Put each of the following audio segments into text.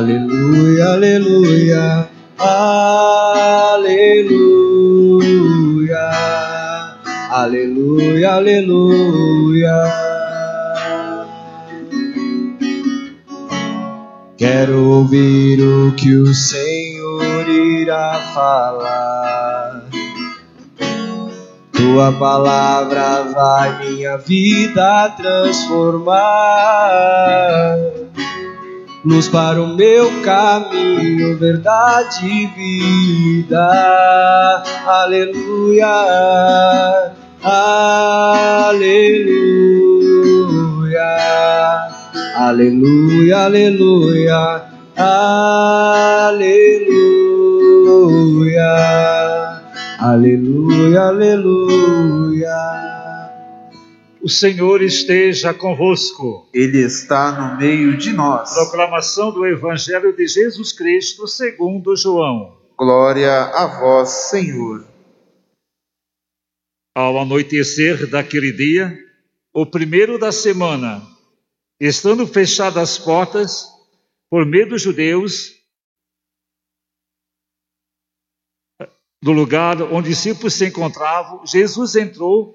aleluia, aleluia, aleluia, aleluia, aleluia. Quero ouvir o que o Senhor irá falar. Tua palavra vai minha vida transformar. Luz para o meu caminho, verdade e vida. Aleluia, aleluia. Aleluia, aleluia, aleluia, aleluia, aleluia. O Senhor esteja convosco. Ele está no meio de nós. Proclamação do Evangelho de Jesus Cristo segundo João. Glória a vós, Senhor. Ao anoitecer daquele dia, o primeiro da semana, Estando fechadas as portas, por medo dos judeus, do lugar onde os discípulos se encontravam, Jesus entrou,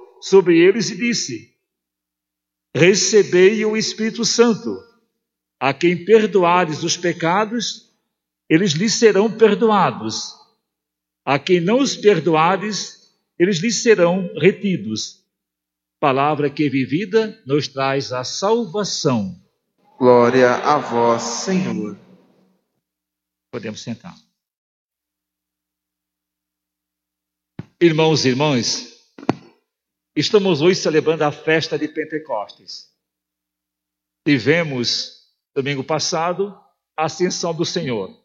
sobre eles e disse: Recebei o Espírito Santo. A quem perdoares os pecados, eles lhes serão perdoados. A quem não os perdoares, eles lhes serão retidos palavra que vivida nos traz a salvação. Glória a vós, Senhor. Podemos sentar. Irmãos e irmãs, estamos hoje celebrando a festa de Pentecostes. Tivemos, domingo passado, a ascensão do Senhor.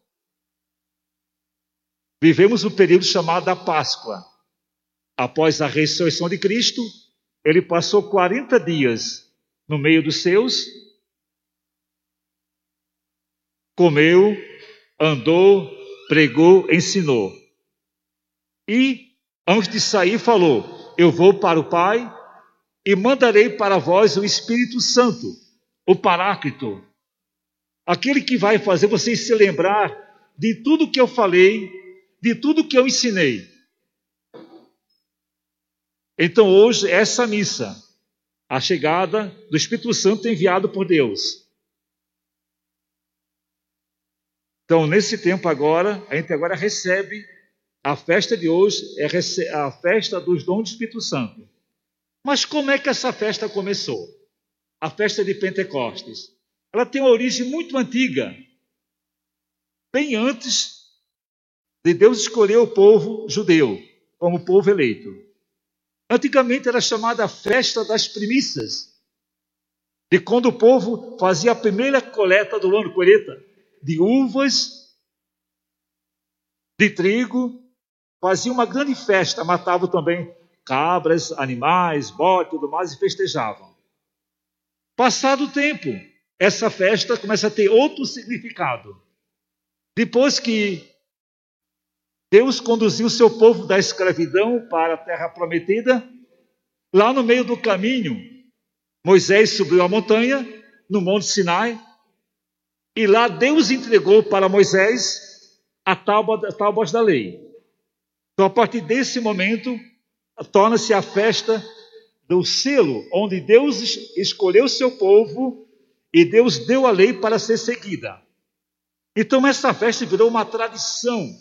Vivemos o período chamado da Páscoa. Após a ressurreição de Cristo, ele passou 40 dias no meio dos seus, comeu, andou, pregou, ensinou. E, antes de sair, falou: Eu vou para o Pai e mandarei para vós o Espírito Santo, o Paráclito, aquele que vai fazer vocês se lembrar de tudo que eu falei, de tudo que eu ensinei. Então, hoje, essa missa, a chegada do Espírito Santo enviado por Deus. Então, nesse tempo agora, a gente agora recebe a festa de hoje, é a festa dos dons do Espírito Santo. Mas como é que essa festa começou? A festa de Pentecostes. Ela tem uma origem muito antiga. Bem antes de Deus escolher o povo judeu como povo eleito. Antigamente era chamada a festa das primícias, de quando o povo fazia a primeira coleta do ano, colheita de uvas, de trigo, fazia uma grande festa, matavam também cabras, animais, bote, tudo mais e festejavam. Passado o tempo, essa festa começa a ter outro significado. Depois que Deus conduziu o seu povo da escravidão para a terra prometida. Lá no meio do caminho, Moisés subiu a montanha, no Monte Sinai, e lá Deus entregou para Moisés a tábuas da lei. Então, a partir desse momento, torna-se a festa do selo, onde Deus escolheu seu povo e Deus deu a lei para ser seguida. Então, essa festa virou uma tradição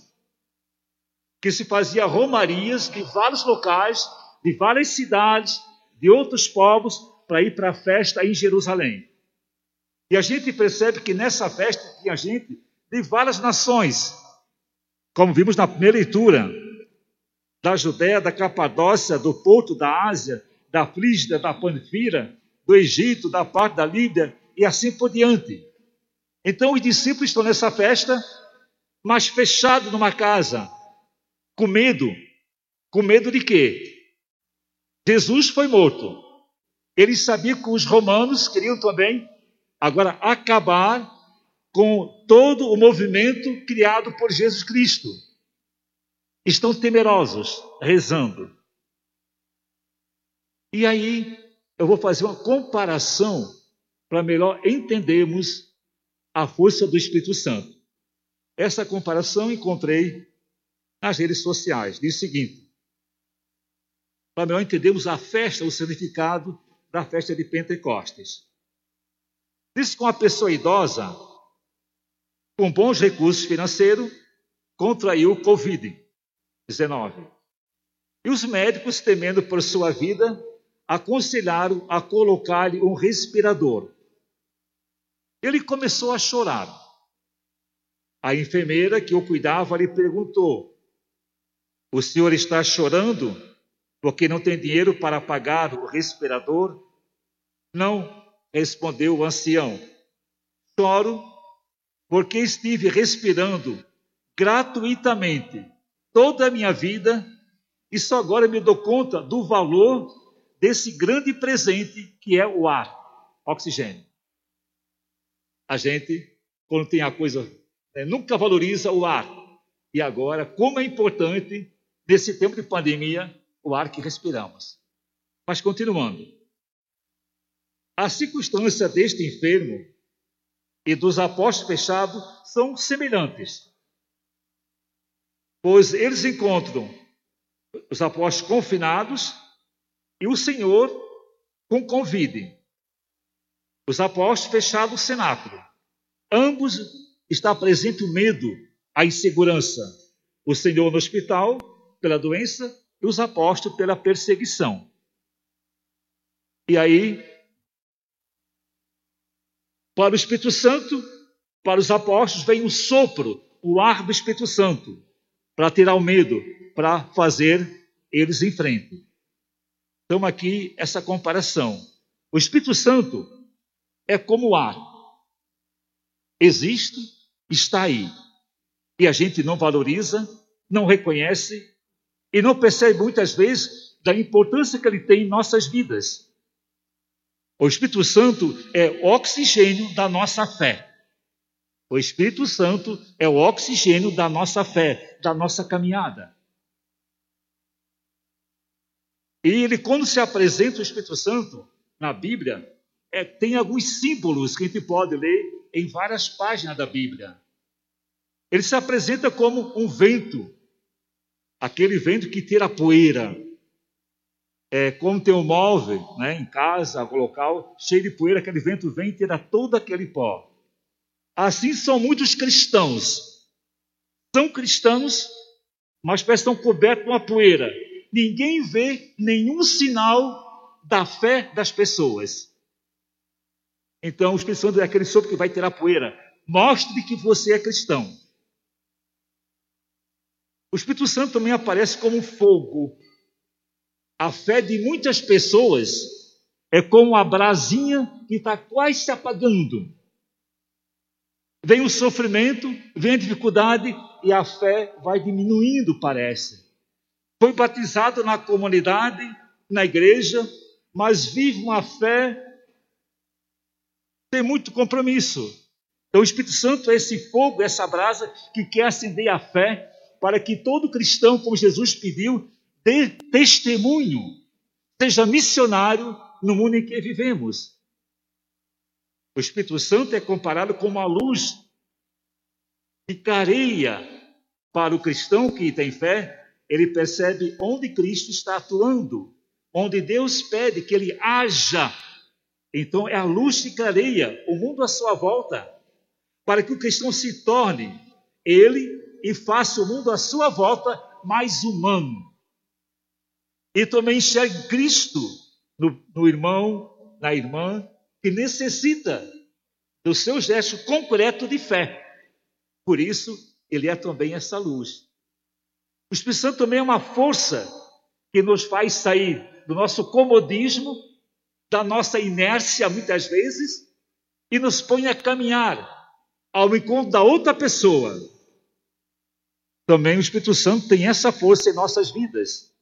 que se fazia romarias de vários locais, de várias cidades, de outros povos, para ir para a festa em Jerusalém. E a gente percebe que nessa festa tinha gente de várias nações, como vimos na primeira leitura, da Judéia, da Capadócia, do Porto, da Ásia, da Frígida, da Panfira, do Egito, da parte da Líbia e assim por diante. Então os discípulos estão nessa festa, mas fechados numa casa, com medo. Com medo de quê? Jesus foi morto. Eles sabiam que os romanos queriam também agora acabar com todo o movimento criado por Jesus Cristo. Estão temerosos, rezando. E aí eu vou fazer uma comparação para melhor entendermos a força do Espírito Santo. Essa comparação encontrei nas redes sociais. Diz o seguinte: para melhor entendermos a festa, o significado da festa de Pentecostes. Diz que uma pessoa idosa, com bons recursos financeiros, contraiu o Covid-19. E os médicos, temendo por sua vida, aconselharam a colocar-lhe um respirador. Ele começou a chorar. A enfermeira que o cuidava lhe perguntou: O senhor está chorando porque não tem dinheiro para pagar o respirador? Não, respondeu o ancião. Choro porque estive respirando gratuitamente toda a minha vida e só agora me dou conta do valor desse grande presente que é o ar, oxigênio. A gente, quando tem a coisa, né, nunca valoriza o ar. E agora, como é importante, nesse tempo de pandemia, o ar que respiramos. Mas continuando. A circunstância deste enfermo e dos apóstolos fechados são semelhantes. Pois eles encontram os apóstolos confinados e o Senhor com convide. Os apóstolos fecharam o cenáculo. Ambos está presente o medo, a insegurança. O Senhor no hospital pela doença e os apóstolos pela perseguição. E aí, para o Espírito Santo, para os apóstolos vem o sopro, o ar do Espírito Santo, para tirar o medo, para fazer eles em frente. Então, aqui essa comparação. O Espírito Santo é como o ar. Existe, está aí. E a gente não valoriza, não reconhece e não percebe muitas vezes da importância que ele tem em nossas vidas. O Espírito Santo é o oxigênio da nossa fé. O Espírito Santo é o oxigênio da nossa fé, da nossa caminhada. E ele, quando se apresenta o Espírito Santo na Bíblia, é, tem alguns símbolos que a gente pode ler em várias páginas da Bíblia. Ele se apresenta como um vento, aquele vento que tira poeira. É, como tem um móvel né, em casa, algum local, cheio de poeira, aquele vento vem e tira todo aquele pó. Assim são muitos cristãos. São cristãos, mas parecem estão cobertos com a poeira ninguém vê nenhum sinal da fé das pessoas. Então, o Espírito Santo é aquele sopro que vai tirar poeira. Mostre que você é cristão. O Espírito Santo também aparece como fogo. A fé de muitas pessoas é como a brasinha que está quase se apagando. Vem o sofrimento, vem a dificuldade e a fé vai diminuindo, parece. Foi batizado na comunidade, na igreja, mas vive uma fé tem muito compromisso. Então, o Espírito Santo é esse fogo, essa brasa que quer acender a fé para que todo cristão, como Jesus pediu, dê testemunho, seja missionário no mundo em que vivemos. O Espírito Santo é comparado com uma luz que careia para o cristão que tem fé ele percebe onde Cristo está atuando, onde Deus pede que ele haja. Então é a luz que clareia o mundo à sua volta, para que o cristão se torne ele e faça o mundo à sua volta mais humano. E também enxergue Cristo no, no irmão, na irmã, que necessita do seu gesto concreto de fé. Por isso, ele é também essa luz. O Espírito Santo também é uma força que nos faz sair do nosso comodismo, da nossa inércia muitas vezes e nos põe a caminhar ao encontro da outra pessoa. Também o Espírito Santo tem essa força em nossas vidas.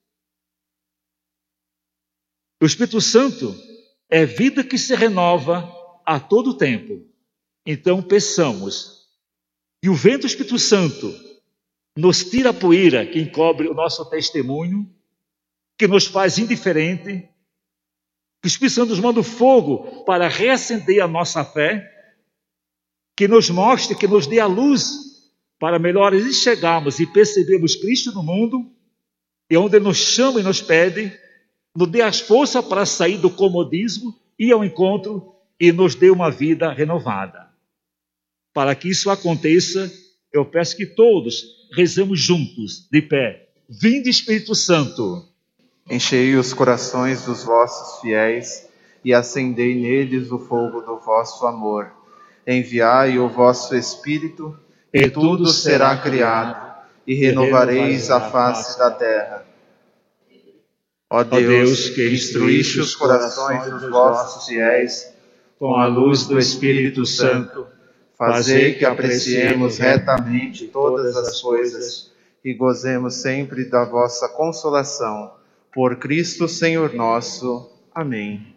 O Espírito Santo é vida que se renova a todo tempo. Então peçamos. E o vento Espírito Santo nos tira a poeira que encobre o nosso testemunho, que nos faz indiferente, que o Espírito Santo nos manda o fogo para reacender a nossa fé, que nos mostre, que nos dê a luz para melhor enxergarmos e percebermos Cristo no mundo, e onde Ele nos chama e nos pede, nos dê as forças para sair do comodismo, ir ao encontro e nos dê uma vida renovada. Para que isso aconteça, eu peço que todos rezemos juntos, de pé. Vinde Espírito Santo. Enchei os corações dos vossos fiéis e acendei neles o fogo do vosso amor. Enviai o vosso Espírito e tudo será criado e renovareis a face da terra. Ó Deus, que instruíste os corações dos vossos fiéis com a luz do Espírito Santo, fazei que apreciemos retamente todas as coisas e gozemos sempre da vossa consolação. Por Cristo Senhor nosso. Amém.